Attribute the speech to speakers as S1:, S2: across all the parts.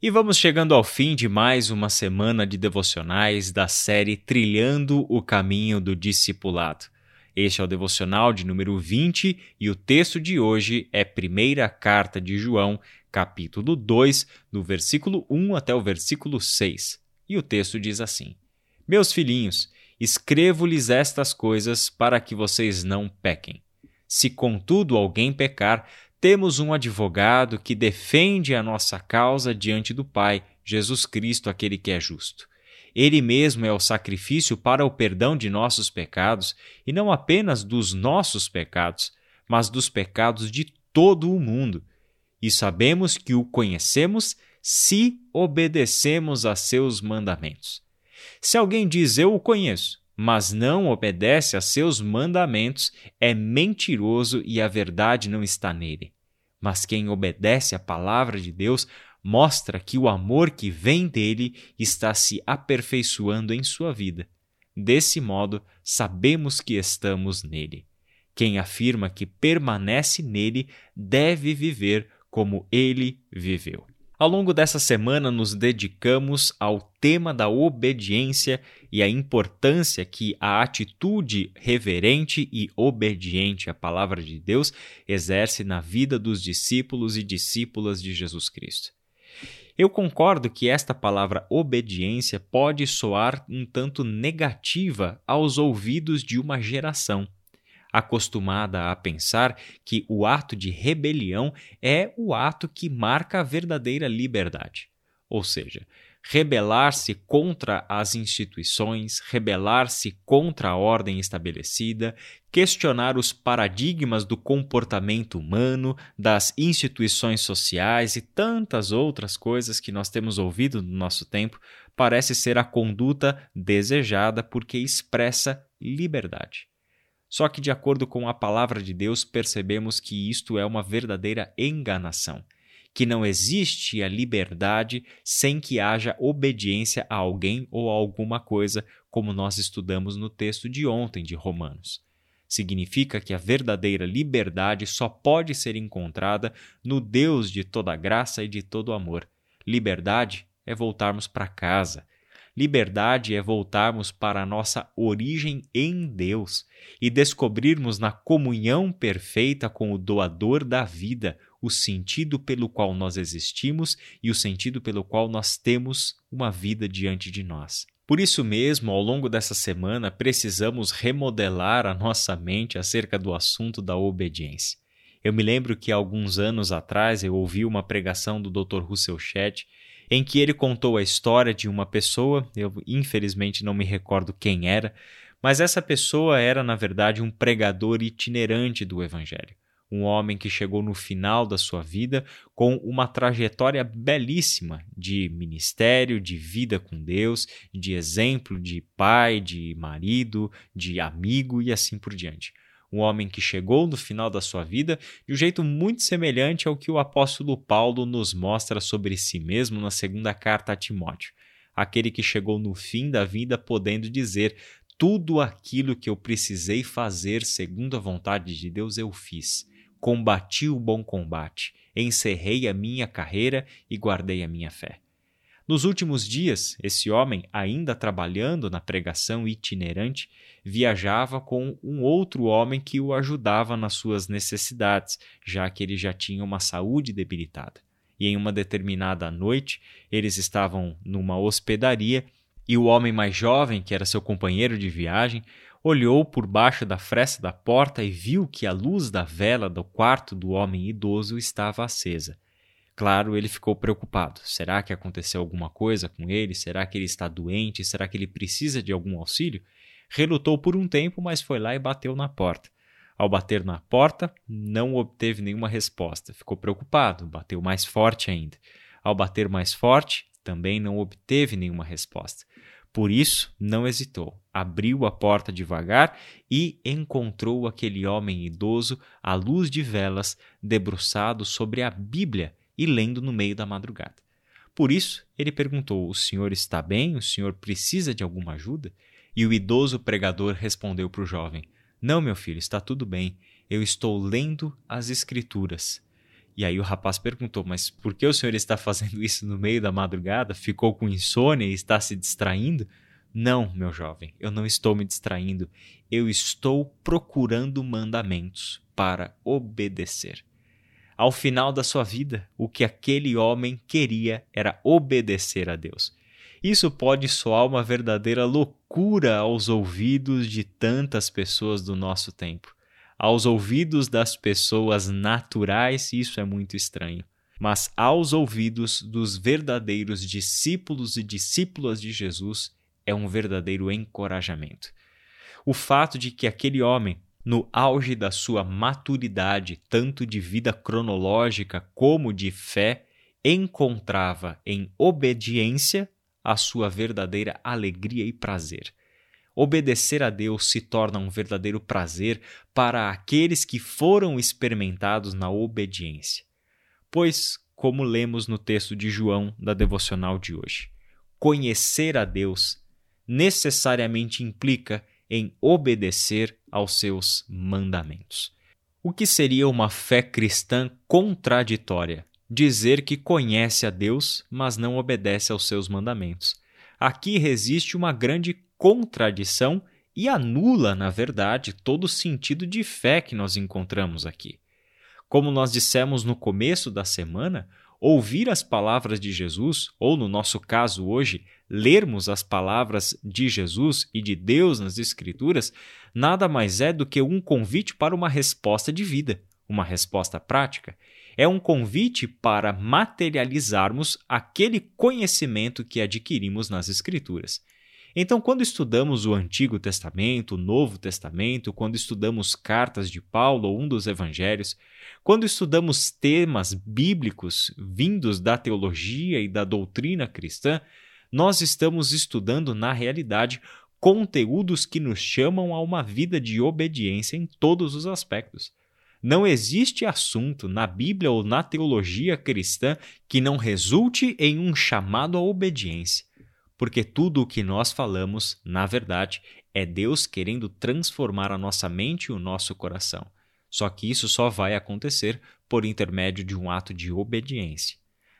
S1: E vamos chegando ao fim de mais uma semana de devocionais da série Trilhando o Caminho do Discipulado. Este é o devocional de número 20 e o texto de hoje é Primeira Carta de João, capítulo 2, do versículo 1 até o versículo 6. E o texto diz assim: Meus filhinhos, escrevo-lhes estas coisas para que vocês não pequem. Se contudo alguém pecar, temos um advogado que defende a nossa causa diante do Pai, Jesus Cristo, aquele que é justo. Ele mesmo é o sacrifício para o perdão de nossos pecados, e não apenas dos nossos pecados, mas dos pecados de todo o mundo. E sabemos que o conhecemos se obedecemos a seus mandamentos. Se alguém diz eu o conheço, mas não obedece a seus mandamentos, é mentiroso e a verdade não está nele. Mas quem obedece à palavra de Deus mostra que o amor que vem dele está se aperfeiçoando em sua vida. Desse modo, sabemos que estamos nele. Quem afirma que permanece nele deve viver como ele viveu. Ao longo dessa semana, nos dedicamos ao tema da obediência e a importância que a atitude reverente e obediente à palavra de Deus exerce na vida dos discípulos e discípulas de Jesus Cristo. Eu concordo que esta palavra obediência pode soar um tanto negativa aos ouvidos de uma geração acostumada a pensar que o ato de rebelião é o ato que marca a verdadeira liberdade. Ou seja, rebelar-se contra as instituições, rebelar-se contra a ordem estabelecida, questionar os paradigmas do comportamento humano, das instituições sociais e tantas outras coisas que nós temos ouvido no nosso tempo, parece ser a conduta desejada porque expressa liberdade. Só que, de acordo com a palavra de Deus, percebemos que isto é uma verdadeira enganação, que não existe a liberdade sem que haja obediência a alguém ou a alguma coisa, como nós estudamos no texto de ontem de Romanos. Significa que a verdadeira liberdade só pode ser encontrada no Deus de toda graça e de todo amor. Liberdade é voltarmos para casa, Liberdade é voltarmos para a nossa origem em Deus e descobrirmos na comunhão perfeita com o doador da vida o sentido pelo qual nós existimos e o sentido pelo qual nós temos uma vida diante de nós. Por isso mesmo, ao longo dessa semana, precisamos remodelar a nossa mente acerca do assunto da obediência. Eu me lembro que alguns anos atrás eu ouvi uma pregação do Dr. Russell Shedd em que ele contou a história de uma pessoa, eu infelizmente não me recordo quem era, mas essa pessoa era, na verdade, um pregador itinerante do Evangelho. Um homem que chegou no final da sua vida com uma trajetória belíssima de ministério, de vida com Deus, de exemplo de pai, de marido, de amigo e assim por diante um homem que chegou no final da sua vida de um jeito muito semelhante ao que o apóstolo Paulo nos mostra sobre si mesmo na segunda carta a Timóteo. Aquele que chegou no fim da vida podendo dizer: Tudo aquilo que eu precisei fazer segundo a vontade de Deus eu fiz. Combati o bom combate, encerrei a minha carreira e guardei a minha fé. Nos últimos dias, esse homem, ainda trabalhando na pregação itinerante, viajava com um outro homem que o ajudava nas suas necessidades, já que ele já tinha uma saúde debilitada. E em uma determinada noite, eles estavam numa hospedaria e o homem mais jovem, que era seu companheiro de viagem, olhou por baixo da fresta da porta e viu que a luz da vela do quarto do homem idoso estava acesa. Claro, ele ficou preocupado. Será que aconteceu alguma coisa com ele? Será que ele está doente? Será que ele precisa de algum auxílio? Relutou por um tempo, mas foi lá e bateu na porta. Ao bater na porta, não obteve nenhuma resposta. Ficou preocupado, bateu mais forte ainda. Ao bater mais forte, também não obteve nenhuma resposta. Por isso, não hesitou. Abriu a porta devagar e encontrou aquele homem idoso à luz de velas, debruçado sobre a Bíblia e lendo no meio da madrugada. Por isso, ele perguntou: O senhor está bem? O senhor precisa de alguma ajuda? E o idoso pregador respondeu para o jovem: Não, meu filho, está tudo bem. Eu estou lendo as Escrituras. E aí o rapaz perguntou: Mas por que o senhor está fazendo isso no meio da madrugada? Ficou com insônia e está se distraindo? Não, meu jovem, eu não estou me distraindo. Eu estou procurando mandamentos para obedecer. Ao final da sua vida, o que aquele homem queria era obedecer a Deus. Isso pode soar uma verdadeira loucura aos ouvidos de tantas pessoas do nosso tempo. Aos ouvidos das pessoas naturais, isso é muito estranho. Mas aos ouvidos dos verdadeiros discípulos e discípulas de Jesus, é um verdadeiro encorajamento. O fato de que aquele homem, no auge da sua maturidade, tanto de vida cronológica como de fé, encontrava em obediência a sua verdadeira alegria e prazer. Obedecer a Deus se torna um verdadeiro prazer para aqueles que foram experimentados na obediência. Pois, como lemos no texto de João da devocional de hoje, conhecer a Deus necessariamente implica em obedecer aos seus mandamentos. O que seria uma fé cristã contraditória? Dizer que conhece a Deus, mas não obedece aos seus mandamentos. Aqui resiste uma grande contradição e anula, na verdade, todo o sentido de fé que nós encontramos aqui. Como nós dissemos no começo da semana, ouvir as palavras de Jesus, ou no nosso caso hoje, lermos as palavras de Jesus e de Deus nas Escrituras, nada mais é do que um convite para uma resposta de vida, uma resposta prática. É um convite para materializarmos aquele conhecimento que adquirimos nas Escrituras. Então, quando estudamos o Antigo Testamento, o Novo Testamento, quando estudamos cartas de Paulo ou um dos evangelhos, quando estudamos temas bíblicos vindos da teologia e da doutrina cristã, nós estamos estudando, na realidade, conteúdos que nos chamam a uma vida de obediência em todos os aspectos. Não existe assunto na Bíblia ou na teologia cristã que não resulte em um chamado à obediência porque tudo o que nós falamos, na verdade, é Deus querendo transformar a nossa mente e o nosso coração. Só que isso só vai acontecer por intermédio de um ato de obediência.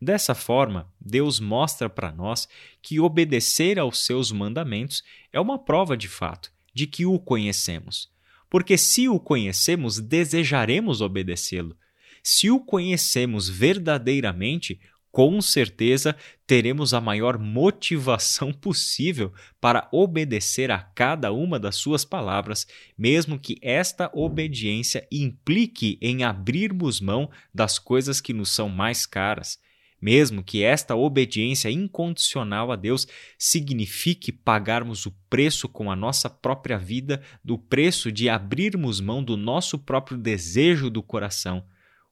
S1: Dessa forma, Deus mostra para nós que obedecer aos seus mandamentos é uma prova de fato de que o conhecemos. Porque se o conhecemos, desejaremos obedecê-lo. Se o conhecemos verdadeiramente, com certeza teremos a maior motivação possível para obedecer a cada uma das suas palavras, mesmo que esta obediência implique em abrirmos mão das coisas que nos são mais caras. Mesmo que esta obediência incondicional a Deus signifique pagarmos o preço com a nossa própria vida, do preço de abrirmos mão do nosso próprio desejo do coração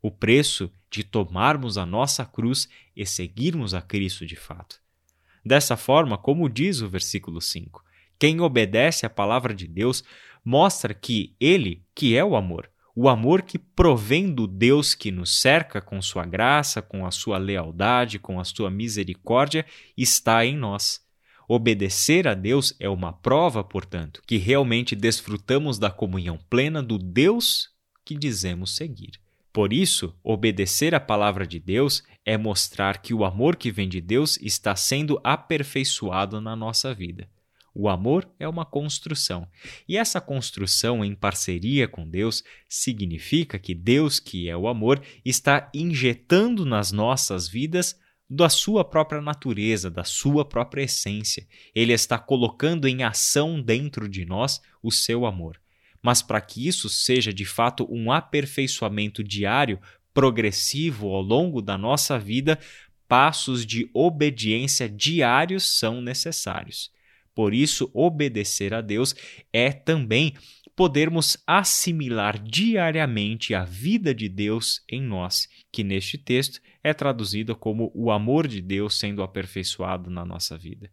S1: o preço de tomarmos a nossa cruz e seguirmos a Cristo de fato. Dessa forma, como diz o versículo 5, quem obedece à palavra de Deus mostra que Ele, que é o amor, o amor que provém do Deus que nos cerca com sua graça, com a sua lealdade, com a sua misericórdia, está em nós. Obedecer a Deus é uma prova, portanto, que realmente desfrutamos da comunhão plena do Deus que dizemos seguir. Por isso, obedecer à palavra de Deus é mostrar que o amor que vem de Deus está sendo aperfeiçoado na nossa vida. O amor é uma construção, e essa construção em parceria com Deus significa que Deus, que é o amor, está injetando nas nossas vidas da sua própria natureza, da sua própria essência. Ele está colocando em ação dentro de nós o seu amor. Mas para que isso seja de fato um aperfeiçoamento diário, progressivo ao longo da nossa vida, passos de obediência diários são necessários. Por isso, obedecer a Deus é também podermos assimilar diariamente a vida de Deus em nós, que neste texto é traduzida como o amor de Deus sendo aperfeiçoado na nossa vida.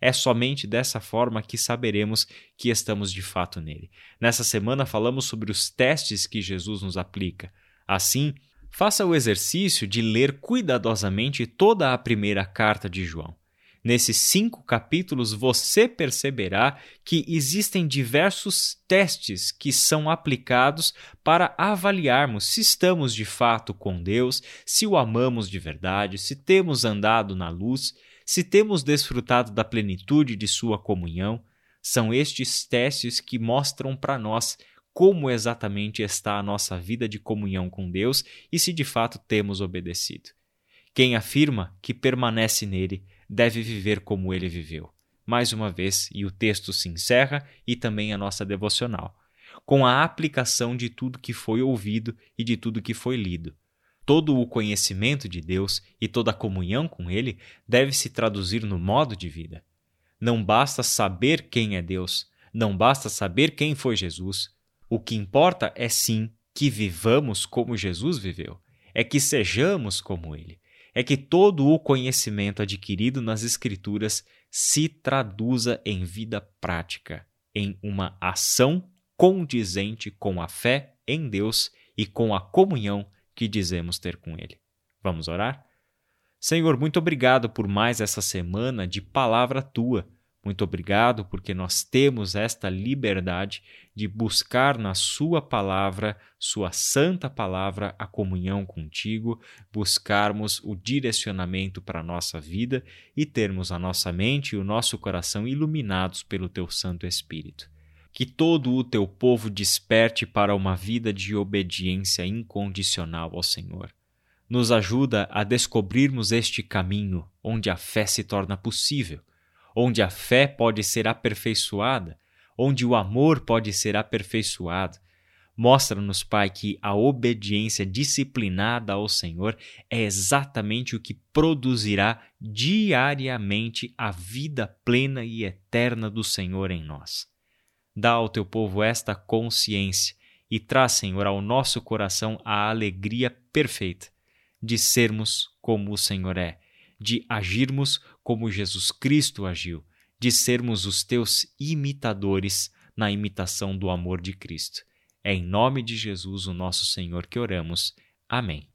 S1: É somente dessa forma que saberemos que estamos de fato nele. Nessa semana falamos sobre os testes que Jesus nos aplica. Assim, faça o exercício de ler cuidadosamente toda a primeira carta de João. Nesses cinco capítulos, você perceberá que existem diversos testes que são aplicados para avaliarmos se estamos de fato com Deus, se o amamos de verdade, se temos andado na luz, se temos desfrutado da plenitude de Sua comunhão. São estes testes que mostram para nós como exatamente está a nossa vida de comunhão com Deus e se de fato temos obedecido. Quem afirma que permanece nele deve viver como ele viveu. Mais uma vez, e o texto se encerra e também a nossa devocional, com a aplicação de tudo que foi ouvido e de tudo que foi lido. Todo o conhecimento de Deus e toda a comunhão com Ele deve se traduzir no modo de vida. Não basta saber quem é Deus, não basta saber quem foi Jesus. O que importa é sim que vivamos como Jesus viveu, é que sejamos como Ele, é que todo o conhecimento adquirido nas Escrituras se traduza em vida prática, em uma ação condizente com a fé em Deus e com a comunhão que dizemos ter com Ele. Vamos orar? Senhor, muito obrigado por mais essa semana de palavra tua. Muito obrigado porque nós temos esta liberdade de buscar na Sua palavra, Sua santa palavra, a comunhão contigo, buscarmos o direcionamento para a nossa vida e termos a nossa mente e o nosso coração iluminados pelo Teu Santo Espírito que todo o teu povo desperte para uma vida de obediência incondicional ao Senhor. Nos ajuda a descobrirmos este caminho onde a fé se torna possível, onde a fé pode ser aperfeiçoada, onde o amor pode ser aperfeiçoado. Mostra-nos, Pai, que a obediência disciplinada ao Senhor é exatamente o que produzirá diariamente a vida plena e eterna do Senhor em nós. Dá ao teu povo esta consciência e traz, Senhor, ao nosso coração a alegria perfeita de sermos como o Senhor é, de agirmos como Jesus Cristo agiu, de sermos os teus imitadores na imitação do amor de Cristo. É em nome de Jesus, o nosso Senhor, que oramos. Amém.